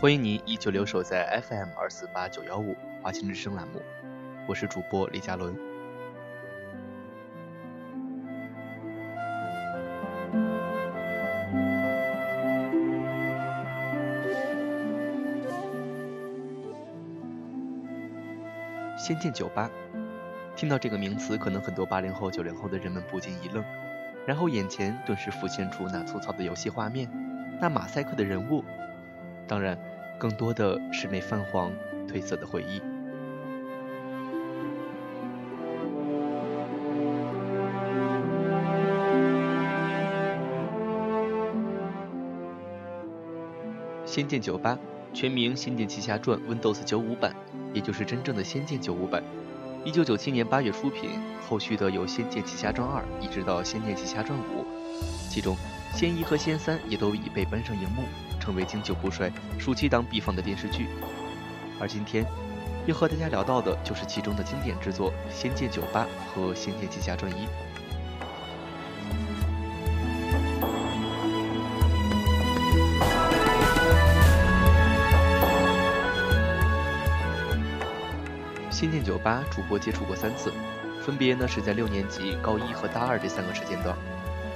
欢迎您依旧留守在 FM 二四八九幺五华清之声栏目，我是主播李佳伦。仙剑酒吧，听到这个名词，可能很多八零后、九零后的人们不禁一愣，然后眼前顿时浮现出那粗糙的游戏画面，那马赛克的人物。当然，更多的是那泛黄、褪色的回忆。《仙剑九八》全名《仙剑奇侠传》Windows 九五版，也就是真正的《仙剑九五版》。一九九七年八月出品，后续的有《仙剑奇侠传二》，一直到《仙剑奇侠传五》，其中仙一和仙三也都已被搬上荧幕。成为经久不衰、暑期档必放的电视剧，而今天要和大家聊到的就是其中的经典之作《仙剑九八》和《仙剑奇侠传一》。《仙剑九八》主播接触过三次，分别呢是在六年级、高一和大二这三个时间段。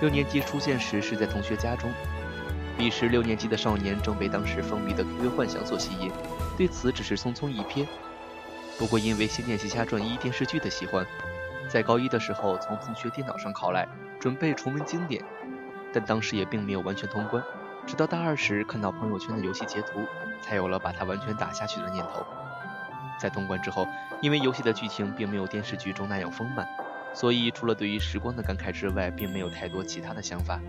六年级出现时是在同学家中。彼时六年级的少年正被当时风靡的 QQ 幻想所吸引，对此只是匆匆一瞥。不过因为《仙剑奇侠传一》电视剧的喜欢，在高一的时候从同学电脑上拷来，准备重温经典，但当时也并没有完全通关。直到大二时看到朋友圈的游戏截图，才有了把它完全打下去的念头。在通关之后，因为游戏的剧情并没有电视剧中那样丰满，所以除了对于时光的感慨之外，并没有太多其他的想法。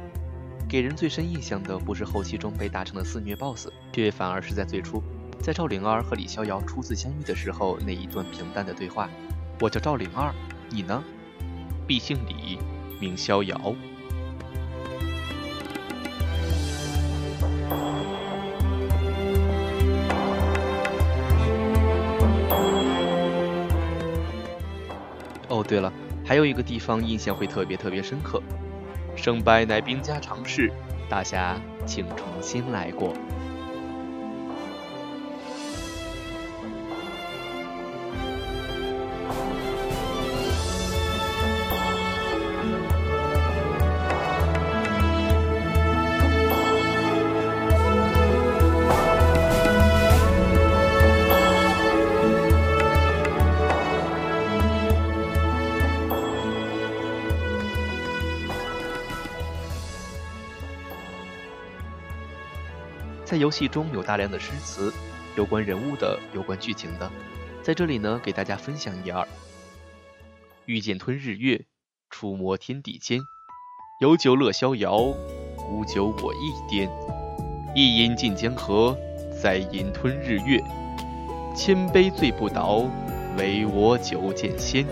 给人最深印象的不是后期中被打成的肆虐 BOSS，却反而是在最初，在赵灵儿和李逍遥初次相遇的时候那一段平淡的对话：“我叫赵灵儿，你呢？必姓李，名逍遥。”哦，对了，还有一个地方印象会特别特别深刻。胜败乃兵家常事，大侠请重新来过。在游戏中有大量的诗词，有关人物的，有关剧情的，在这里呢，给大家分享一二。欲剑吞日月，触摸天地间。有酒乐逍遥，无酒我亦颠。一饮尽江河，再饮吞日月。千杯醉不倒，唯我酒剑仙。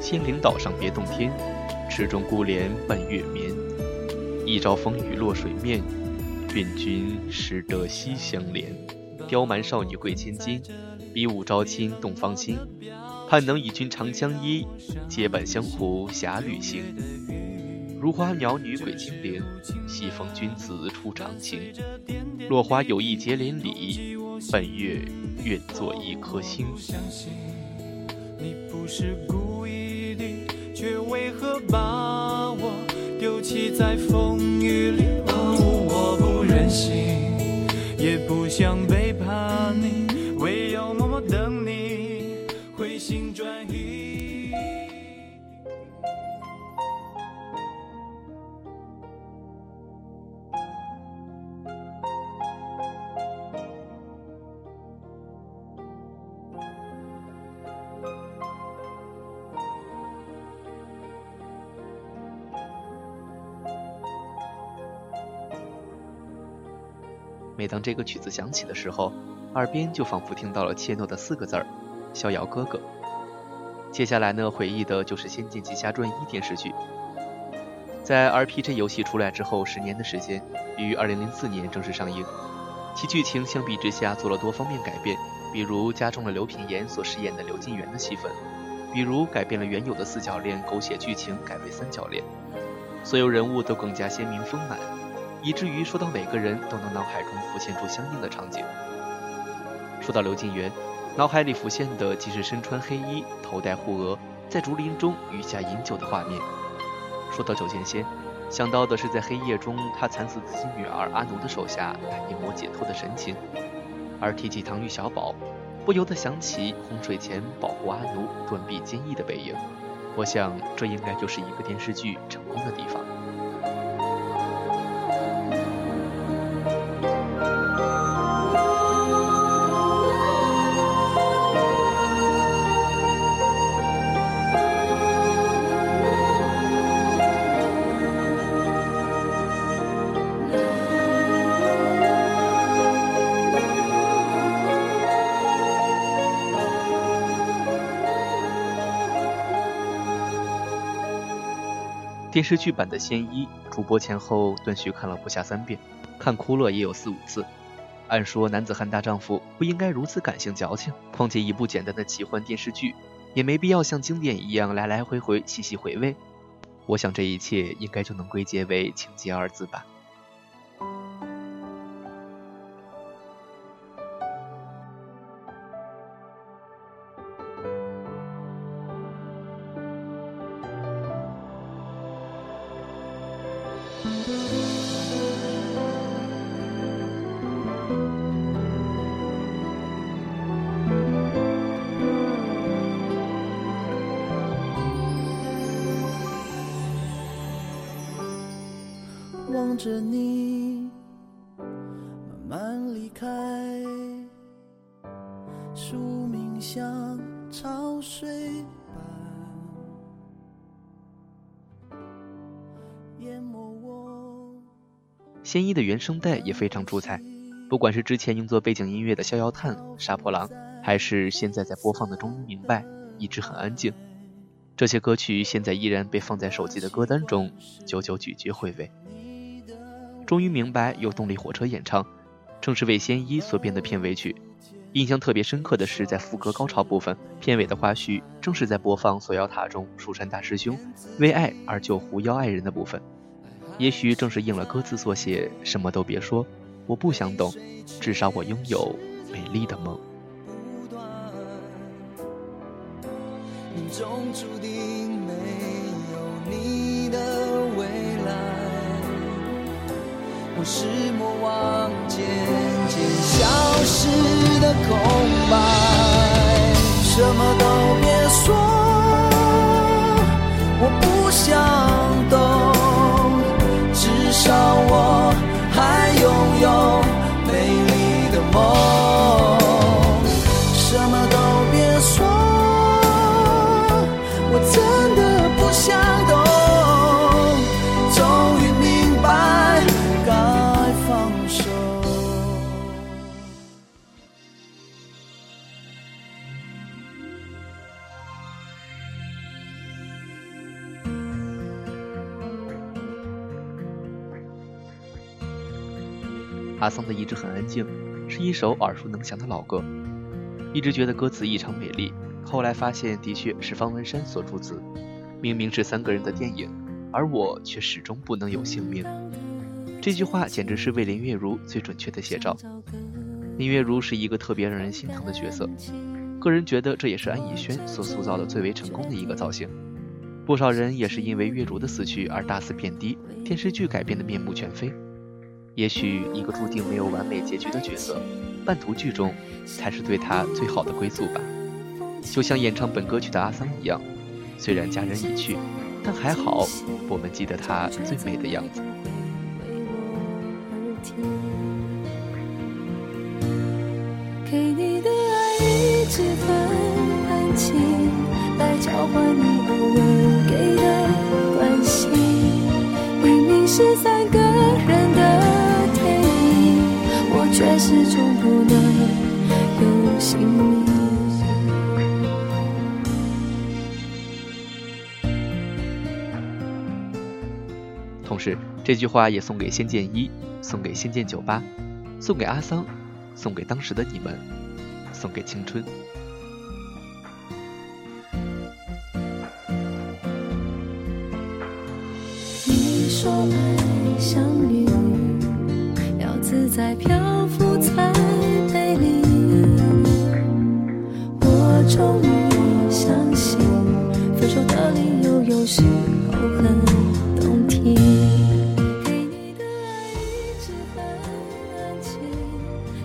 仙灵岛上别洞天，池中孤莲伴月眠。一朝风雨落水面。愿君识得西厢莲，刁蛮少女贵千金，比武招亲动芳心。盼能与君长相依，结伴相湖侠侣行。如花鸟女鬼精灵，西风君子出长情。落花有意结连理，本月愿做一颗星。你不是故意的，却为何把我丢弃在风每当这个曲子响起的时候，耳边就仿佛听到了切诺的四个字儿：“逍遥哥哥。”接下来呢，回忆的就是《仙剑奇侠传一》电视剧。在 RPG 游戏出来之后十年的时间，于2004年正式上映。其剧情相比之下做了多方面改变，比如加重了刘品言所饰演的刘金元的戏份，比如改变了原有的四角恋狗血剧情改为三角恋，所有人物都更加鲜明丰满，以至于说到每个人都能脑海中浮现出相应的场景。说到刘金元。脑海里浮现的既是身穿黑衣、头戴护额，在竹林中雨下饮酒的画面。说到九剑仙，想到的是在黑夜中他惨死自己女儿阿奴的手下，那一抹解脱的神情。而提起唐钰小宝，不由得想起洪水前保护阿奴、断臂坚毅的背影。我想，这应该就是一个电视剧成功的地方。电视剧版的《仙医》，主播前后断续看了不下三遍，看哭了也有四五次。按说男子汉大丈夫不应该如此感性矫情，况且一部简单的奇幻电视剧，也没必要像经典一样来来回回细细回味。我想这一切应该就能归结为情节二字吧。着你慢慢离开，宿命像潮水般淹没我。仙一的原声带也非常出彩，不管是之前用作背景音乐的《逍遥叹》《杀破狼》，还是现在在播放的《终于明白》，一直很安静。这些歌曲现在依然被放在手机的歌单中，久久咀嚼回味。终于明白，由动力火车演唱，正是为仙一所编的片尾曲。印象特别深刻的是，在副歌高潮部分，片尾的花絮正是在播放《锁妖塔》中蜀山大师兄为爱而救狐妖爱人的部分。也许正是应了歌词所写，什么都别说，我不想懂，至少我拥有美丽的梦。我是魔王，渐渐消失的空白，什么都变阿桑的一直很安静，是一首耳熟能详的老歌。一直觉得歌词异常美丽，后来发现的确是方文山所著词。明明是三个人的电影，而我却始终不能有姓名。这句话简直是为林月如最准确的写照。林月如是一个特别让人心疼的角色，个人觉得这也是安以轩所塑造的最为成功的一个造型。不少人也是因为月如的死去而大肆贬低电视剧改编的面目全非。也许一个注定没有完美结局的角色，半途剧终，才是对他最好的归宿吧。就像演唱本歌曲的阿桑一样，虽然家人已去，但还好，我们记得他最美的样子。给你的爱一直很安静，来交换你偶尔给的关心。明明是三个人这句话也送给仙剑一，送给仙剑酒吧，送给阿桑，送给当时的你们，送给青春。你说爱像雨，要自在漂浮才美丽。我终于相信，分手的理由有时候很